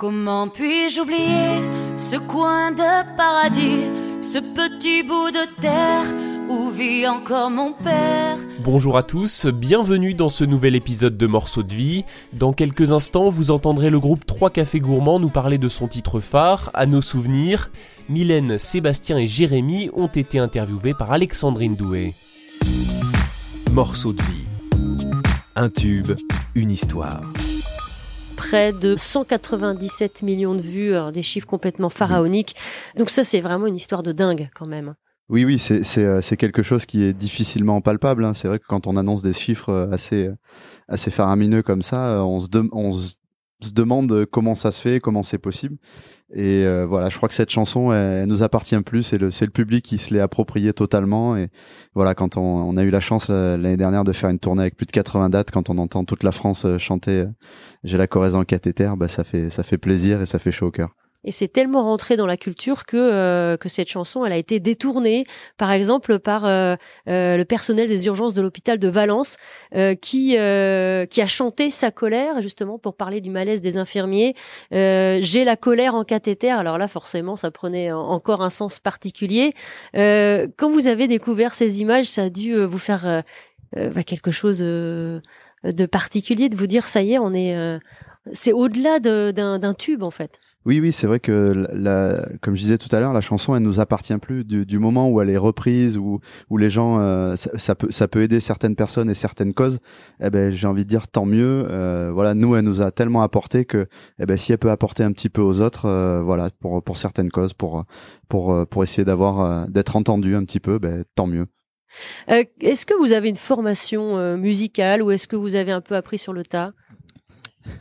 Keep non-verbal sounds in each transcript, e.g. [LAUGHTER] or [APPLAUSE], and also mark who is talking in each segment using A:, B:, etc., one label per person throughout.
A: Comment puis-je oublier ce coin de paradis, ce petit bout de terre où vit encore mon père?
B: Bonjour à tous, bienvenue dans ce nouvel épisode de Morceaux de vie. Dans quelques instants, vous entendrez le groupe 3 Cafés Gourmands nous parler de son titre phare, À nos souvenirs. Mylène, Sébastien et Jérémy ont été interviewés par Alexandrine Doué.
C: Morceaux de vie. Un tube, une histoire
D: près de 197 millions de vues, des chiffres complètement pharaoniques. Donc ça, c'est vraiment une histoire de dingue quand même.
E: Oui, oui, c'est euh, quelque chose qui est difficilement palpable. Hein. C'est vrai que quand on annonce des chiffres euh, assez, euh, assez faramineux comme ça, on se, on se demande comment ça se fait, comment c'est possible. Et euh, voilà, je crois que cette chanson, elle, nous appartient plus. C'est le, c'est le public qui se l'est approprié totalement. Et voilà, quand on, a eu la chance euh, l'année dernière de faire une tournée avec plus de 80 dates, quand on entend toute la France euh, chanter "J'ai la Corrèze en cathéter", bah ça fait ça fait plaisir et ça fait chaud au cœur.
D: Et c'est tellement rentré dans la culture que euh, que cette chanson, elle a été détournée, par exemple par euh, euh, le personnel des urgences de l'hôpital de Valence, qui qui a chanté sa colère justement pour parler du malaise des infirmiers. J'ai la colère en cathéter. Alors là, forcément, ça prenait encore un sens particulier. quand vous avez découvert ces images, ça a dû vous faire bah, quelque chose de particulier, de vous dire ça y est, on est c'est au-delà d'un tube en fait.
E: Oui, oui, c'est vrai que, la, comme je disais tout à l'heure, la chanson, elle nous appartient plus du, du moment où elle est reprise, où, où les gens, euh, ça, peut, ça peut aider certaines personnes et certaines causes. Eh ben, j'ai envie de dire tant mieux. Euh, voilà, nous, elle nous a tellement apporté que, eh ben, si elle peut apporter un petit peu aux autres, euh, voilà, pour pour certaines causes, pour pour pour essayer d'avoir d'être entendu un petit peu, ben, tant mieux.
D: est-ce que vous avez une formation musicale ou est-ce que vous avez un peu appris sur le tas?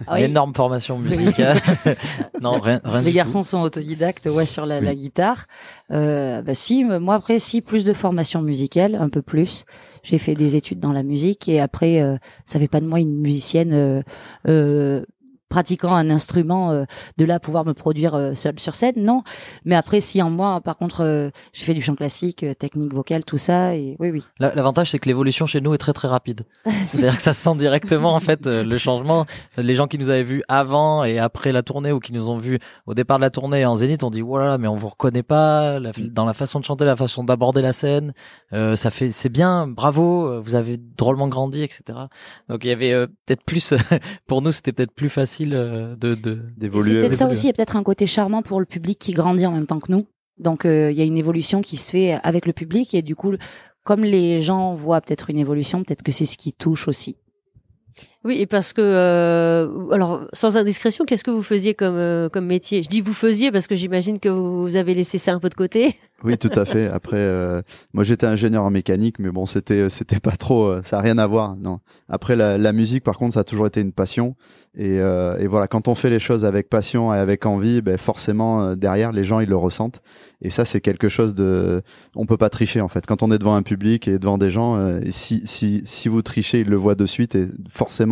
F: Ah énorme formation musicale. [LAUGHS]
G: non, rien, rien Les garçons sont autodidactes, ouais, sur la, la guitare. Euh, bah si, moi après, si plus de formation musicale, un peu plus. J'ai fait des études dans la musique et après, euh, ça fait pas de moi une musicienne euh, euh pratiquant un instrument euh, de là pouvoir me produire euh, seul sur scène non. Mais après si en moi par contre euh, j'ai fait du chant classique technique vocale tout ça et oui oui.
F: L'avantage c'est que l'évolution chez nous est très très rapide. [LAUGHS] C'est-à-dire que ça se sent directement en fait le [LAUGHS] changement. Les gens qui nous avaient vus avant et après la tournée ou qui nous ont vus au départ de la tournée en zénith on dit voilà mais on vous reconnaît pas. Dans la façon de chanter la façon d'aborder la scène ça fait c'est bien bravo vous avez drôlement grandi etc donc il y avait peut-être plus [LAUGHS] pour nous c'était peut-être plus facile euh, de
G: d'évoluer. C'est peut-être ça aussi, il y a peut-être un côté charmant pour le public qui grandit en même temps que nous. Donc euh, il y a une évolution qui se fait avec le public et du coup, comme les gens voient peut-être une évolution, peut-être que c'est ce qui touche aussi.
D: Oui, et parce que euh, alors sans indiscrétion, qu'est-ce que vous faisiez comme comme métier? Je dis vous faisiez parce que j'imagine que vous avez laissé ça un peu de côté. [LAUGHS]
E: Oui, tout à fait. Après, moi j'étais ingénieur en mécanique, mais bon, c'était c'était pas trop, ça a rien à voir. Non. Après la, la musique, par contre, ça a toujours été une passion. Et, euh, et, voilà, quand on fait les choses avec passion et avec envie, ben forcément euh, derrière les gens ils le ressentent. Et ça c'est quelque chose de, on peut pas tricher en fait. Quand on est devant un public et devant des gens, euh, si si si vous trichez, ils le voient de suite et forcément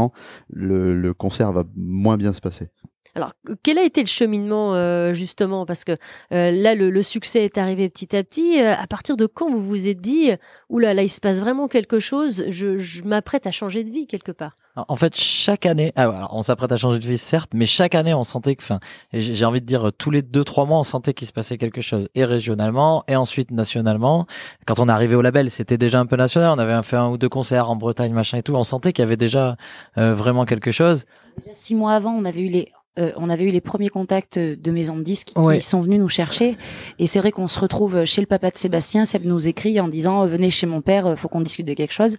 E: le, concert va moins bien se passer.
D: Alors, quel a été le cheminement euh, justement? Parce que euh, là, le, succès est arrivé petit à petit. Euh, à partir de quand vous vous êtes dit, oula, là, il se passe vraiment quelque chose. Je, m'apprête à changer de vie quelque part.
F: En fait, chaque année, ah, on s'apprête à changer de vie, certes, mais chaque année, on sentait que, enfin, j'ai envie de dire, tous les deux trois mois, on sentait qu'il se passait quelque chose, et régionalement, et ensuite nationalement. Quand on est arrivé au label, c'était déjà un peu national. On avait fait un ou deux concerts en Bretagne, machin et tout. On sentait qu'il y avait déjà vraiment quelque chose.
G: Six mois avant, on avait eu les euh, on avait eu les premiers contacts de maisons de disques qui sont venus nous chercher. Et c'est vrai qu'on se retrouve chez le papa de Sébastien. Seb nous écrit en disant euh, venez chez mon père, euh, faut qu'on discute de quelque chose.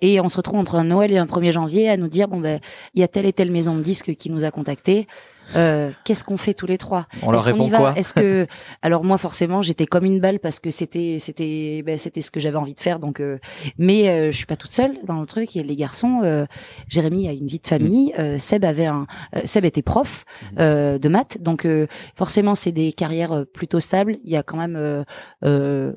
G: Et on se retrouve entre un Noël et un 1er janvier à nous dire bon ben il y a telle et telle maison de disques qui nous a contactés. Euh, qu'est-ce qu'on fait tous les trois?
F: On leur répond quoi?
G: Est-ce que alors moi forcément j'étais comme une balle parce que c'était c'était ben, c'était ce que j'avais envie de faire donc euh, mais euh, je suis pas toute seule dans le truc. Il y a les garçons euh, Jérémy a une vie de famille mm. Seb avait un Seb était prof mm. de maths donc forcément c'est des carrières plutôt stables. Il y a quand même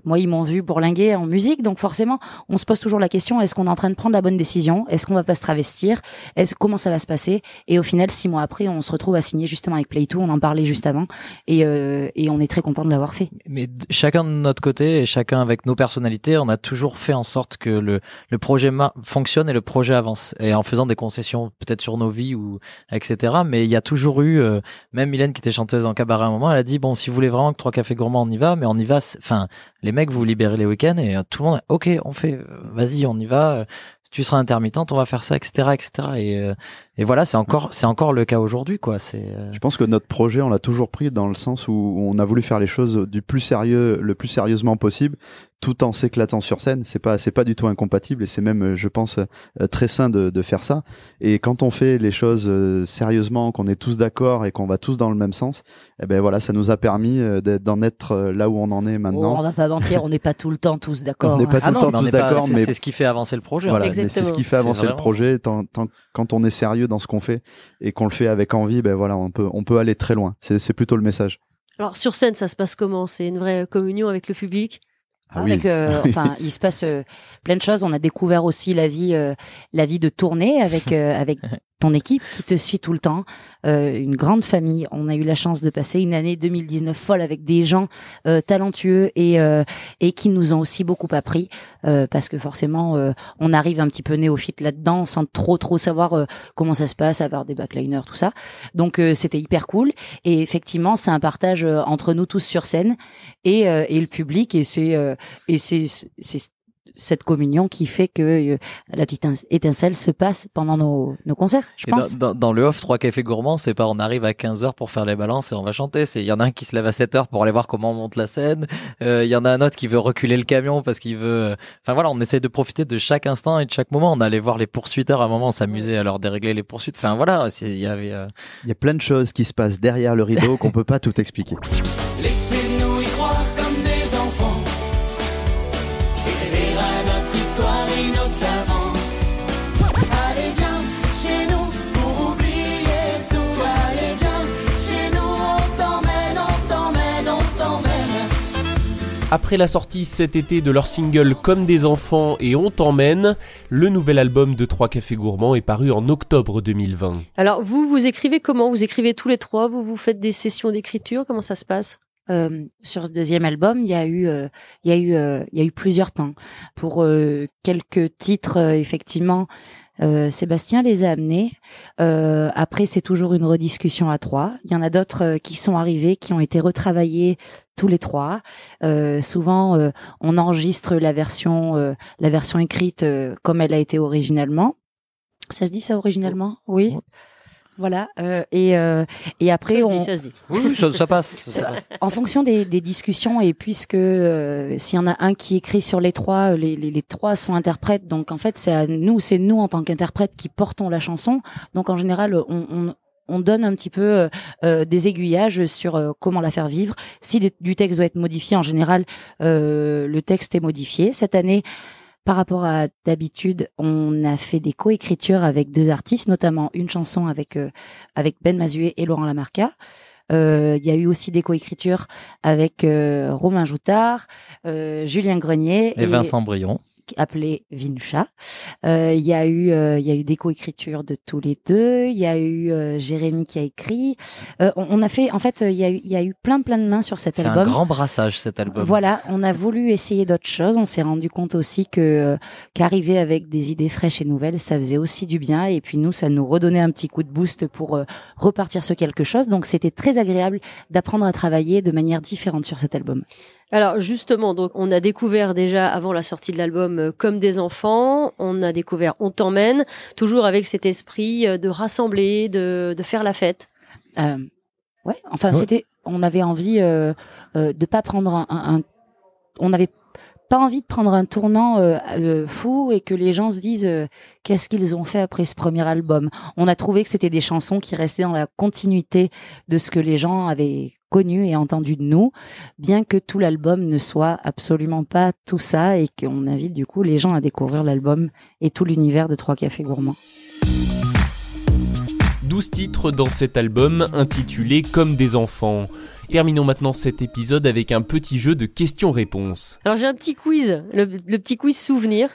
G: moi ils m'ont vu bourlinguer en musique donc forcément on se pose toujours la question est-ce qu'on est en train de prendre la bonne décision? Est-ce qu'on va pas se travestir? Est-ce comment ça va se passer? Et au final six mois après on se retrouve à signer justement avec Play2, on en parlait juste avant, et, euh, et on est très content de l'avoir fait.
F: Mais chacun de notre côté et chacun avec nos personnalités, on a toujours fait en sorte que le, le projet fonctionne et le projet avance, et en faisant des concessions peut-être sur nos vies ou etc. Mais il y a toujours eu, euh, même Mylène qui était chanteuse en cabaret à un moment, elle a dit bon si vous voulez vraiment que trois cafés gourmands on y va, mais on y va. Enfin les mecs vous libérez les week-ends et tout le monde ok on fait vas-y on y va tu seras intermittente, on va faire ça, etc., etc. Et, euh, et voilà, c'est encore, c'est encore le cas aujourd'hui, quoi. C'est.
E: Euh, Je pense que notre projet, on l'a toujours pris dans le sens où on a voulu faire les choses du plus sérieux, le plus sérieusement possible, tout en s'éclatant sur scène. C'est pas, c'est pas du tout incompatible et c'est même, je pense, euh, très sain de, de, faire ça. Et quand on fait les choses sérieusement, qu'on est tous d'accord et qu'on va tous dans le même sens, eh ben voilà, ça nous a permis d'en être là où on en est maintenant.
G: Oh, on va pas mentir, on n'est pas tout le temps tous d'accord.
E: On n'est pas
G: hein.
E: tout le ah temps tous d'accord,
F: mais c'est ce qui fait avancer le projet.
E: Voilà, c'est ce qui fait avancer le projet. Tant, tant, quand on est sérieux dans ce qu'on fait et qu'on le fait avec envie, ben voilà, on peut, on peut aller très loin. C'est plutôt le message.
D: Alors sur scène, ça se passe comment? C'est une vraie communion avec le public?
G: Ah avec, euh, [LAUGHS] enfin, il se passe euh, plein de choses. On a découvert aussi la vie, euh, la vie de tournée avec avec [LAUGHS] ton équipe qui te suit tout le temps, euh, une grande famille. On a eu la chance de passer une année 2019 folle avec des gens euh, talentueux et euh, et qui nous ont aussi beaucoup appris euh, parce que forcément euh, on arrive un petit peu néophyte là-dedans sans trop trop savoir euh, comment ça se passe, avoir des backliners tout ça. Donc c'était hyper cool et effectivement c'est un partage entre nous tous sur scène et et le public et c'est et c'est c'est cette communion qui fait que euh, la petite étincelle se passe pendant nos, nos concerts, je pense.
F: Dans, dans, le off, trois cafés gourmands, c'est pas on arrive à 15 heures pour faire les balances et on va chanter. C'est il y en a un qui se lève à 7 heures pour aller voir comment on monte la scène. Euh, il y en a un autre qui veut reculer le camion parce qu'il veut. Euh, enfin voilà, on essaie de profiter de chaque instant et de chaque moment. On allait voir les poursuiteurs à un moment, s'amuser à leur dérégler les poursuites. Enfin voilà, il y avait.
E: Il y a plein de choses qui se passent derrière le rideau qu'on peut pas tout expliquer.
B: Après la sortie cet été de leur single Comme des enfants et On t'emmène, le nouvel album de Trois Cafés Gourmands est paru en octobre 2020.
D: Alors vous, vous écrivez comment? Vous écrivez tous les trois Vous vous faites des sessions d'écriture Comment ça se passe?
G: Euh, sur ce deuxième album, il y a eu, euh, il y a eu, euh, il y a eu plusieurs temps. Pour quelques titres, effectivement, euh, Sébastien les a amenés. Euh, après, c'est toujours une rediscussion à trois. Il y en a d'autres euh, qui sont arrivés, qui ont été retravaillés tous les trois. souvent, on enregistre la version, la version écrite comme elle a été originalement. Ça se dit ça originalement? Oui. Voilà. Euh, et, euh, et après,
F: on. ça, se dit. Oui, ça, passe, ça, passe.
G: En fonction des, des discussions, et puisque euh, s'il y en a un qui écrit sur les trois, les, les, les trois sont interprètes. Donc en fait, c'est à nous, c'est nous en tant qu'interprètes qui portons la chanson. Donc en général, on, on on donne un petit peu euh, euh des aiguillages sur euh, comment la faire vivre. Si du texte doit être modifié, en général, euh, le texte est modifié. Cette année, par rapport à d'habitude, on a fait des coécritures avec deux artistes, notamment une chanson avec euh, avec Ben Mazué et Laurent Lamarca. Euh, il y a eu aussi des coécritures avec euh, Romain Joutard, Julien Grenier
F: et, Vincent Brion
G: appelé Vincha. Euh, il y a eu, euh, il y a eu des coécritures de tous les deux. Il y a eu euh, Jérémy qui a écrit. On, on, a fait, en fait, il y a eu, il y a eu plein plein de mains sur cet album.
F: C'est un grand brassage cet album.
G: Voilà, on a voulu essayer d'autres choses. On s'est rendu compte aussi que qu'arriver avec des idées fraîches et nouvelles, ça faisait aussi du bien. Et puis nous, ça nous redonnait un petit coup de boost pour repartir sur quelque chose. Donc c'était très agréable d'apprendre à travailler de manière différente sur cet album.
D: Alors justement, donc on a découvert déjà avant la sortie de l'album euh, comme des enfants, on a découvert on t'emmène, toujours avec cet esprit euh, de rassembler, de, de faire la fête.
G: Euh, ouais, enfin c'était, on avait envie euh, euh, de pas prendre un, un, on avait pas envie de prendre un tournant euh, fou et que les gens se disent qu'est-ce qu'ils ont fait après ce premier album. On a trouvé que c'était des chansons qui restaient dans la continuité de ce que les gens avaient connu et entendu de nous, bien que tout l'album ne soit absolument pas tout ça et qu'on invite du coup les gens à découvrir l'album et tout l'univers de Trois Cafés Gourmands.
B: 12 titres dans cet album intitulé Comme des enfants. Terminons maintenant cet épisode avec un petit jeu de questions-réponses.
D: Alors j'ai un petit quiz, le, petit quiz souvenir.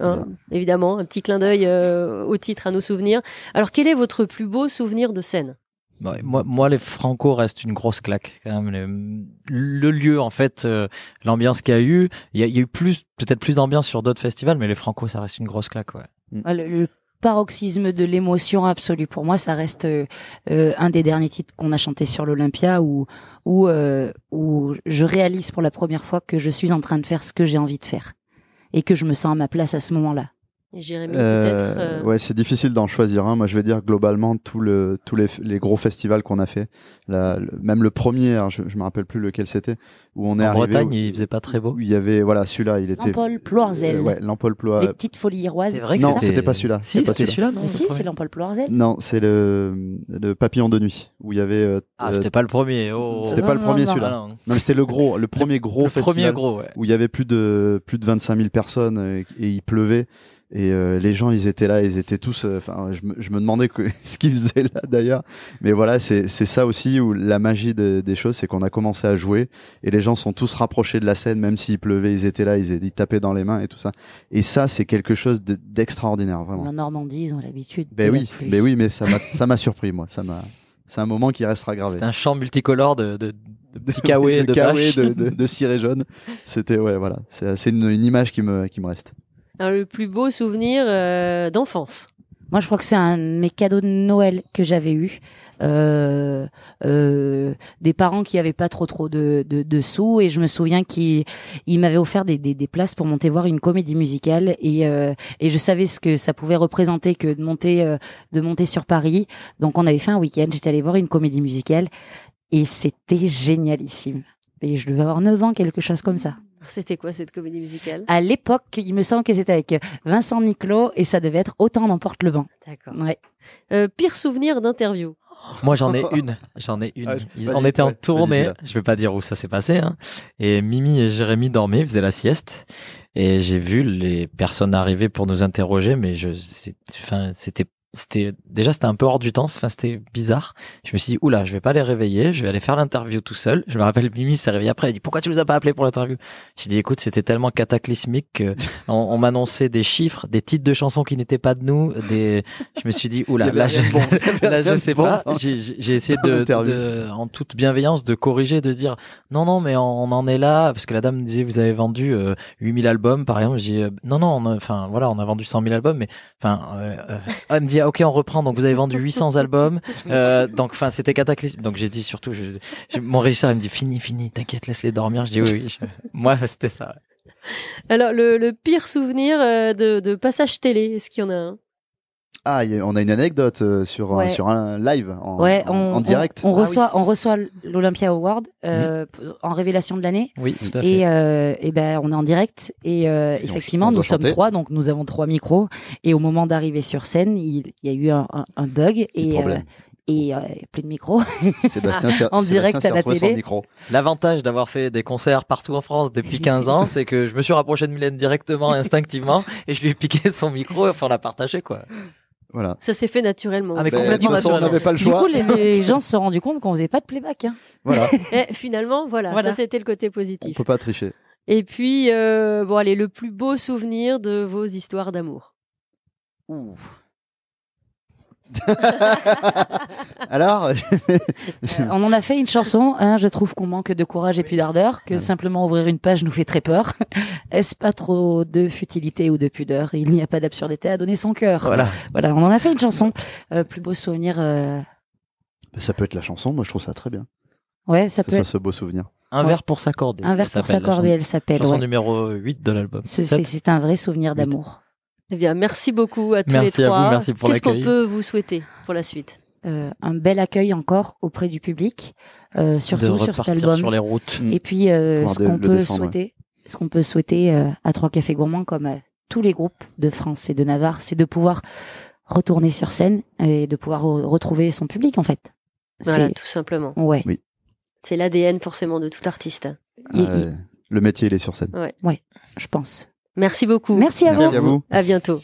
D: Hein, évidemment, un petit clin d'œil euh, au titre à nos souvenirs. Alors quel est votre plus beau souvenir de scène?
F: Moi, moi, les Franco restent une grosse claque. Quand même. Le, lieu, en fait, euh, l'ambiance qu'il y a eu, il y a, y a, eu plus, peut-être plus d'ambiance sur d'autres festivals, mais les Franco, ça reste une grosse claque. Ouais.
G: Mm. Ah, le, paroxysme de l'émotion absolue. Pour moi, ça reste euh, euh, un des derniers titres qu'on a chanté sur l'Olympia, où où où je réalise pour la première fois que je suis en train de faire ce que j'ai envie de faire et que je me sens à ma place à ce moment-là.
D: Et Jérémy, euh, peut-être. Euh,
E: ouais, c'est difficile d'en choisir un. Moi, je vais dire globalement tout le, tous les, les gros festivals qu'on a fait. La, même le premier, je, je me rappelle plus lequel c'était, où on est
F: en
E: arrivé.
F: Bretagne, il faisait pas très beau.
E: il y avait, voilà, celui-là, il était.
G: Lampol Ploirzel.
E: Euh, ouais, Lampol
G: Ploirzel. Les petites folies iroises.
F: C'est vrai
E: que non, c'était pas celui-là.
F: Si, c'était celui-là, non
G: Si, c'est Lampol Ploirzel.
E: Non, c'est le, le Papillon de nuit, où il y avait. Euh,
F: ah, c'était pas le premier. Oh.
E: C'était pas le premier celui-là. Non, mais c'était le gros, le premier gros
F: le
E: festival.
F: Premier gros, ouais.
E: Où il y avait plus de plus de 25 000 personnes et, et il pleuvait. Et euh, les gens, ils étaient là, ils étaient tous. Euh, enfin, je, me, je, me demandais que, [LAUGHS] ce qu'ils faisaient là d'ailleurs. Mais voilà, c'est ça aussi où la magie de, des choses, c'est qu'on a commencé à jouer et les gens sont tous rapprochés de la scène, même s'il pleuvait, ils étaient là, ils, ils tapaient dans les mains et tout ça. Et ça, c'est quelque chose d'extraordinaire, vraiment.
G: En Normandie, ils ont l'habitude.
E: Ben oui, ben oui, mais ça m'a ça m'a surpris moi. Ça m'a. C'est un moment qui restera gravé.
F: C'est un champ multicolore de, de, de petits [LAUGHS] kawaii de,
E: de, de, de, ciré jaune. C'était ouais, voilà. C'est une, une image qui me qui me reste
D: le plus beau souvenir euh, d'enfance.
G: Moi, je crois que c'est un de mes cadeaux de Noël que j'avais eu. Euh, euh, des parents qui avaient pas trop trop de, de, de sous. Et je me souviens qu'ils m'avaient offert des, des, des, places pour monter voir une comédie musicale. Et, euh, et je savais ce que ça pouvait représenter que de monter euh, de monter sur Paris. Donc on avait fait un week-end. J'étais allée voir une comédie musicale. Et c'était génialissime. Et je devais avoir 9 ans quelque chose comme ça
D: c'était quoi cette comédie musicale?
G: À l'époque, il me semble que c'était avec Vincent Niclot et ça devait être Autant n'emporte le vent.
D: D'accord. Ouais. Euh, pire souvenir d'interview
F: Moi, j'en ai une. J'en ai une. Ah, on était en tournée. Je vais pas dire où ça s'est passé. Hein. Et Mimi et Jérémy dormaient, faisaient la sieste. Et j'ai vu les personnes arriver pour nous interroger, mais je, enfin, c'était c'était déjà c'était un peu hors du temps enfin c'était bizarre. Je me suis dit oula je vais pas les réveiller je vais aller faire l'interview tout seul. Je me rappelle Mimi s'est réveillée après elle dit pourquoi tu nous as pas appelé pour l'interview? J'ai dit écoute c'était tellement cataclysmique que [LAUGHS] on, m'annonçait des chiffres des titres de chansons qui n'étaient pas de nous des je me suis dit oula [LAUGHS] [LAUGHS] là je, là je sais pas. j'ai essayé de, en toute bienveillance de corriger de dire non non mais on, en est là parce que la dame me disait vous avez vendu euh, 8000 albums par exemple. J'ai euh, non non enfin voilà on a vendu 100 000 albums mais enfin euh, euh, elle me dit ok, on reprend. Donc vous avez vendu 800 [LAUGHS] albums. Euh, donc enfin, c'était cataclysme. Donc j'ai dit surtout, je, mon régisseur il me dit fini, fini, t'inquiète, laisse-les dormir. Je dis oui, oui. moi c'était ça.
D: Alors le, pire souvenir euh, de, de passage télé, est-ce qu'il y en a un?
E: Ah, on a une anecdote euh, sur un, sur un live en, en, direct.
G: On, ah reçoit on reçoit l'Olympia Award euh, en révélation de l'année.
F: Oui, tout à
G: fait. Et, euh, et ben on est en direct et, euh, effectivement nous sommes trois donc nous avons trois micros et au moment d'arriver sur scène il, y a eu un, un, bug et euh, et euh, plus de micro. [LAUGHS]
E: Sébastien, [LAUGHS]
G: en direct à la télé.
F: L'avantage d'avoir fait des concerts partout en France depuis 15 ans, c'est que je me suis rapproché de Mylène directement, instinctivement, et je lui ai piqué son micro, enfin on l'a partagé quoi.
E: Voilà.
D: Ça s'est fait naturellement.
F: Ah, mais complètement de toute
E: façon, on n'avait pas le choix.
G: Du coup, les, [LAUGHS] gens se sont rendus compte qu'on faisait pas de playback. Hein.
E: Voilà. [LAUGHS]
D: Et finalement, voilà, ça c'était le côté positif.
E: On peut pas tricher.
D: Et puis, euh, bon, allez, le plus beau souvenir de vos histoires d'amour.
E: Ouh. [LAUGHS] Alors, euh,
G: on en a fait une chanson. Hein, je trouve qu'on manque de courage et plus d'ardeur, que simplement ouvrir une page nous fait très peur. [LAUGHS] Est-ce pas trop de futilité ou de pudeur? Il n'y a pas d'absurdité à donner son cœur.
F: Voilà.
G: Voilà, on en a fait une chanson. Euh, plus beau souvenir. Euh...
E: Ça peut être la chanson. Moi, je trouve ça très bien.
G: Ouais, ça, peut.
E: être ce beau souvenir.
F: Un verre pour s'accorder.
G: Un verre pour s'accorder, elle s'appelle.
F: Chanson numéro 8 de l'album.
G: C'est un vrai souvenir d'amour.
D: Eh bien, merci beaucoup à tous
F: les
D: trois.
F: À vous, merci pour
D: Qu'est-ce qu'on peut vous souhaiter pour la suite?
G: Euh, un bel accueil encore auprès du public, euh, surtout sur cet album.
F: Sur les routes.
G: Et puis euh, ce qu'on peut souhaiter, ce qu'on peut souhaiter à Trois Cafés Gourmands, comme à tous les groupes de France et de Navarre, c'est de pouvoir retourner sur scène et de pouvoir retrouver son public en fait.
D: Voilà, tout simplement.
G: Ouais.
E: Oui.
D: C'est l'ADN forcément de tout artiste.
E: Ah, le métier, il est sur scène.
D: Ouais.
G: ouais, je pense.
D: Merci beaucoup.
G: Merci à
E: Merci À, vous.
D: à bientôt.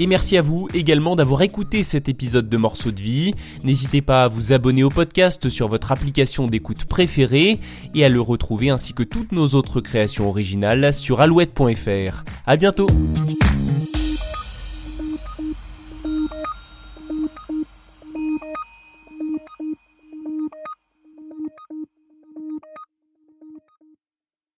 B: Et merci à vous également d'avoir écouté cet épisode de Morceaux de vie. N'hésitez pas à vous abonner au podcast sur votre application d'écoute préférée et à le retrouver ainsi que toutes nos autres créations originales sur alouette.fr. À bientôt!